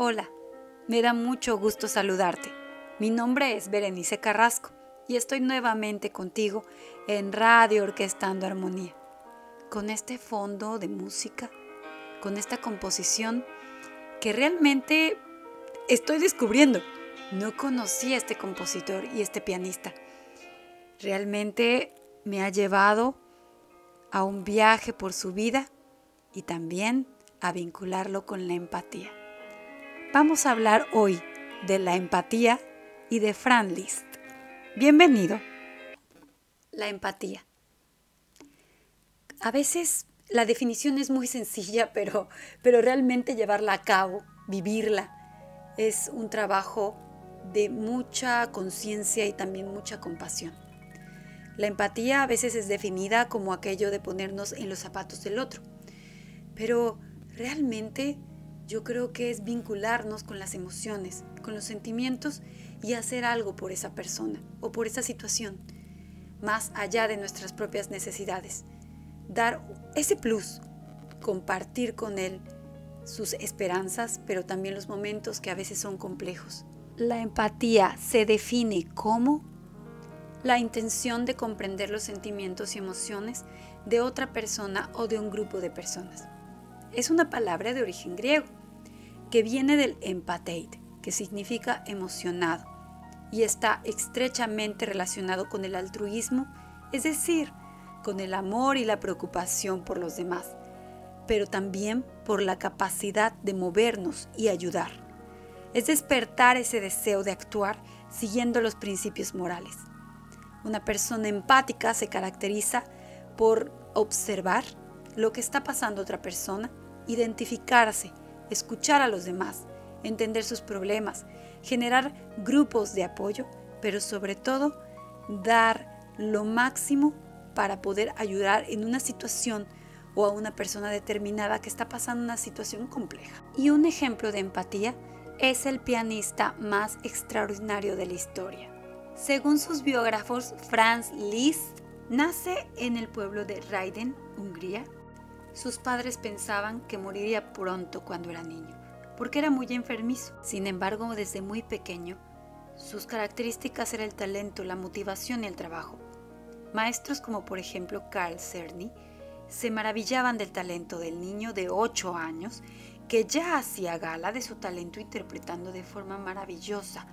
Hola, me da mucho gusto saludarte. Mi nombre es Berenice Carrasco y estoy nuevamente contigo en Radio Orquestando Armonía. Con este fondo de música, con esta composición que realmente estoy descubriendo. No conocía a este compositor y este pianista. Realmente me ha llevado a un viaje por su vida y también a vincularlo con la empatía. Vamos a hablar hoy de la empatía y de Fran Liszt. Bienvenido. La empatía. A veces la definición es muy sencilla, pero, pero realmente llevarla a cabo, vivirla, es un trabajo de mucha conciencia y también mucha compasión. La empatía a veces es definida como aquello de ponernos en los zapatos del otro, pero realmente yo creo que es vincularnos con las emociones, con los sentimientos y hacer algo por esa persona o por esa situación, más allá de nuestras propias necesidades. Dar ese plus, compartir con él sus esperanzas, pero también los momentos que a veces son complejos. La empatía se define como la intención de comprender los sentimientos y emociones de otra persona o de un grupo de personas. Es una palabra de origen griego que viene del empatheite, que significa emocionado, y está estrechamente relacionado con el altruismo, es decir, con el amor y la preocupación por los demás, pero también por la capacidad de movernos y ayudar. Es despertar ese deseo de actuar siguiendo los principios morales. Una persona empática se caracteriza por observar lo que está pasando a otra persona, identificarse escuchar a los demás, entender sus problemas, generar grupos de apoyo, pero sobre todo dar lo máximo para poder ayudar en una situación o a una persona determinada que está pasando una situación compleja. Y un ejemplo de empatía es el pianista más extraordinario de la historia. Según sus biógrafos, Franz Liszt nace en el pueblo de Raiden, Hungría, sus padres pensaban que moriría pronto cuando era niño, porque era muy enfermizo. Sin embargo, desde muy pequeño, sus características eran el talento, la motivación y el trabajo. Maestros como por ejemplo Carl Cerny se maravillaban del talento del niño de 8 años que ya hacía gala de su talento interpretando de forma maravillosa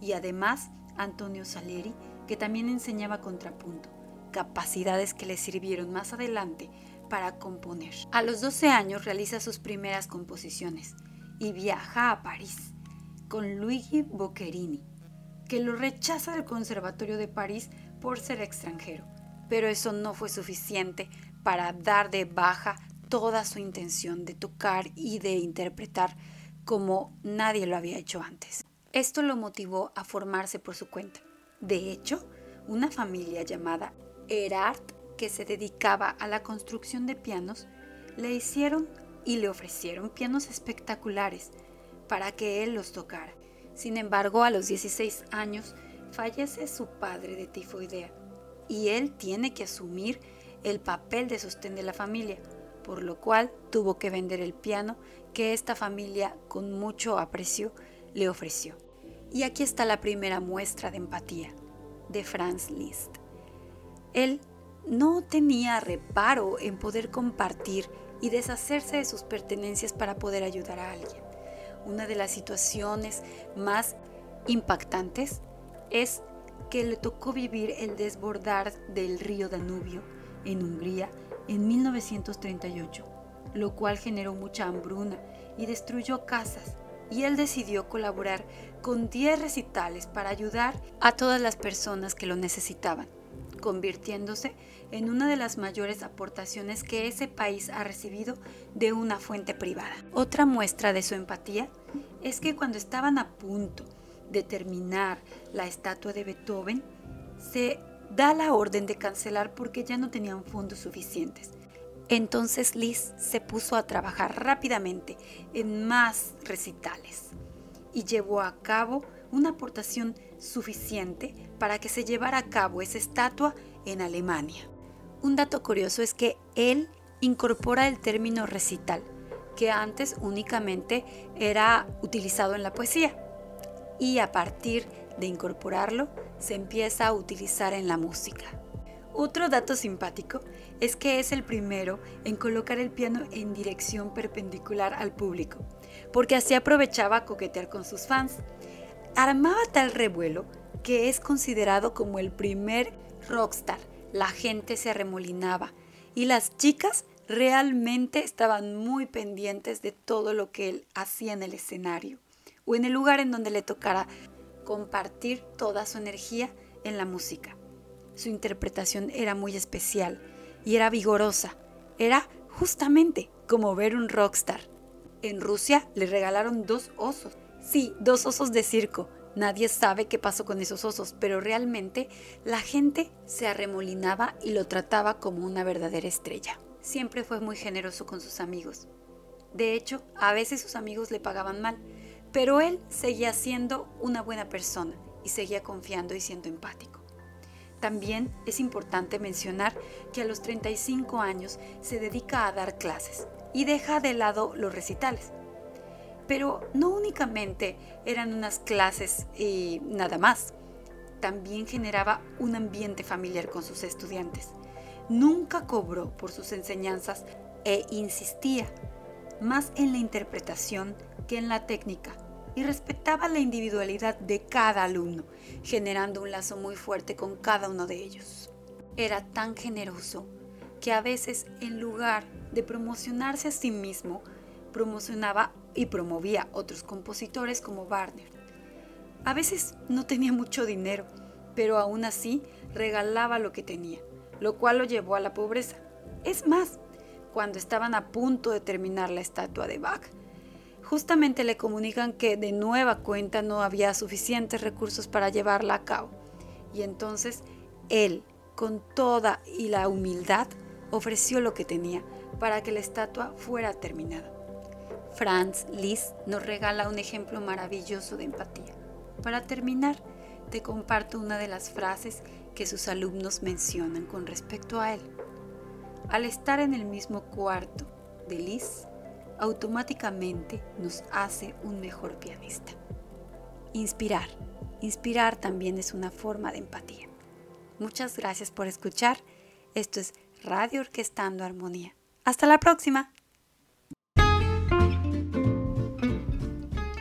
y además Antonio Salieri que también enseñaba contrapunto, capacidades que le sirvieron más adelante para componer. A los 12 años realiza sus primeras composiciones y viaja a París con Luigi Boccherini, que lo rechaza del Conservatorio de París por ser extranjero. Pero eso no fue suficiente para dar de baja toda su intención de tocar y de interpretar como nadie lo había hecho antes. Esto lo motivó a formarse por su cuenta. De hecho, una familia llamada Erard que se dedicaba a la construcción de pianos, le hicieron y le ofrecieron pianos espectaculares para que él los tocara. Sin embargo, a los 16 años fallece su padre de tifoidea y él tiene que asumir el papel de sostén de la familia, por lo cual tuvo que vender el piano que esta familia con mucho aprecio le ofreció. Y aquí está la primera muestra de empatía de Franz Liszt. Él no tenía reparo en poder compartir y deshacerse de sus pertenencias para poder ayudar a alguien. Una de las situaciones más impactantes es que le tocó vivir el desbordar del río Danubio en Hungría en 1938, lo cual generó mucha hambruna y destruyó casas, y él decidió colaborar con 10 recitales para ayudar a todas las personas que lo necesitaban convirtiéndose en una de las mayores aportaciones que ese país ha recibido de una fuente privada. Otra muestra de su empatía es que cuando estaban a punto de terminar la estatua de Beethoven, se da la orden de cancelar porque ya no tenían fondos suficientes. Entonces Liz se puso a trabajar rápidamente en más recitales y llevó a cabo una aportación suficiente para que se llevara a cabo esa estatua en Alemania. Un dato curioso es que él incorpora el término recital, que antes únicamente era utilizado en la poesía. Y a partir de incorporarlo, se empieza a utilizar en la música. Otro dato simpático es que es el primero en colocar el piano en dirección perpendicular al público, porque así aprovechaba a coquetear con sus fans. Armaba tal revuelo que es considerado como el primer rockstar. La gente se arremolinaba y las chicas realmente estaban muy pendientes de todo lo que él hacía en el escenario o en el lugar en donde le tocara compartir toda su energía en la música. Su interpretación era muy especial y era vigorosa. Era justamente como ver un rockstar. En Rusia le regalaron dos osos. Sí, dos osos de circo. Nadie sabe qué pasó con esos osos, pero realmente la gente se arremolinaba y lo trataba como una verdadera estrella. Siempre fue muy generoso con sus amigos. De hecho, a veces sus amigos le pagaban mal, pero él seguía siendo una buena persona y seguía confiando y siendo empático. También es importante mencionar que a los 35 años se dedica a dar clases y deja de lado los recitales. Pero no únicamente eran unas clases y nada más, también generaba un ambiente familiar con sus estudiantes. Nunca cobró por sus enseñanzas e insistía más en la interpretación que en la técnica y respetaba la individualidad de cada alumno, generando un lazo muy fuerte con cada uno de ellos. Era tan generoso que a veces en lugar de promocionarse a sí mismo, promocionaba y promovía otros compositores como Barner. A veces no tenía mucho dinero, pero aún así regalaba lo que tenía, lo cual lo llevó a la pobreza. Es más, cuando estaban a punto de terminar la estatua de Bach, justamente le comunican que de nueva cuenta no había suficientes recursos para llevarla a cabo. Y entonces él, con toda y la humildad, ofreció lo que tenía para que la estatua fuera terminada. Franz Liszt nos regala un ejemplo maravilloso de empatía. Para terminar, te comparto una de las frases que sus alumnos mencionan con respecto a él. Al estar en el mismo cuarto de Liszt, automáticamente nos hace un mejor pianista. Inspirar. Inspirar también es una forma de empatía. Muchas gracias por escuchar. Esto es Radio Orquestando Armonía. Hasta la próxima.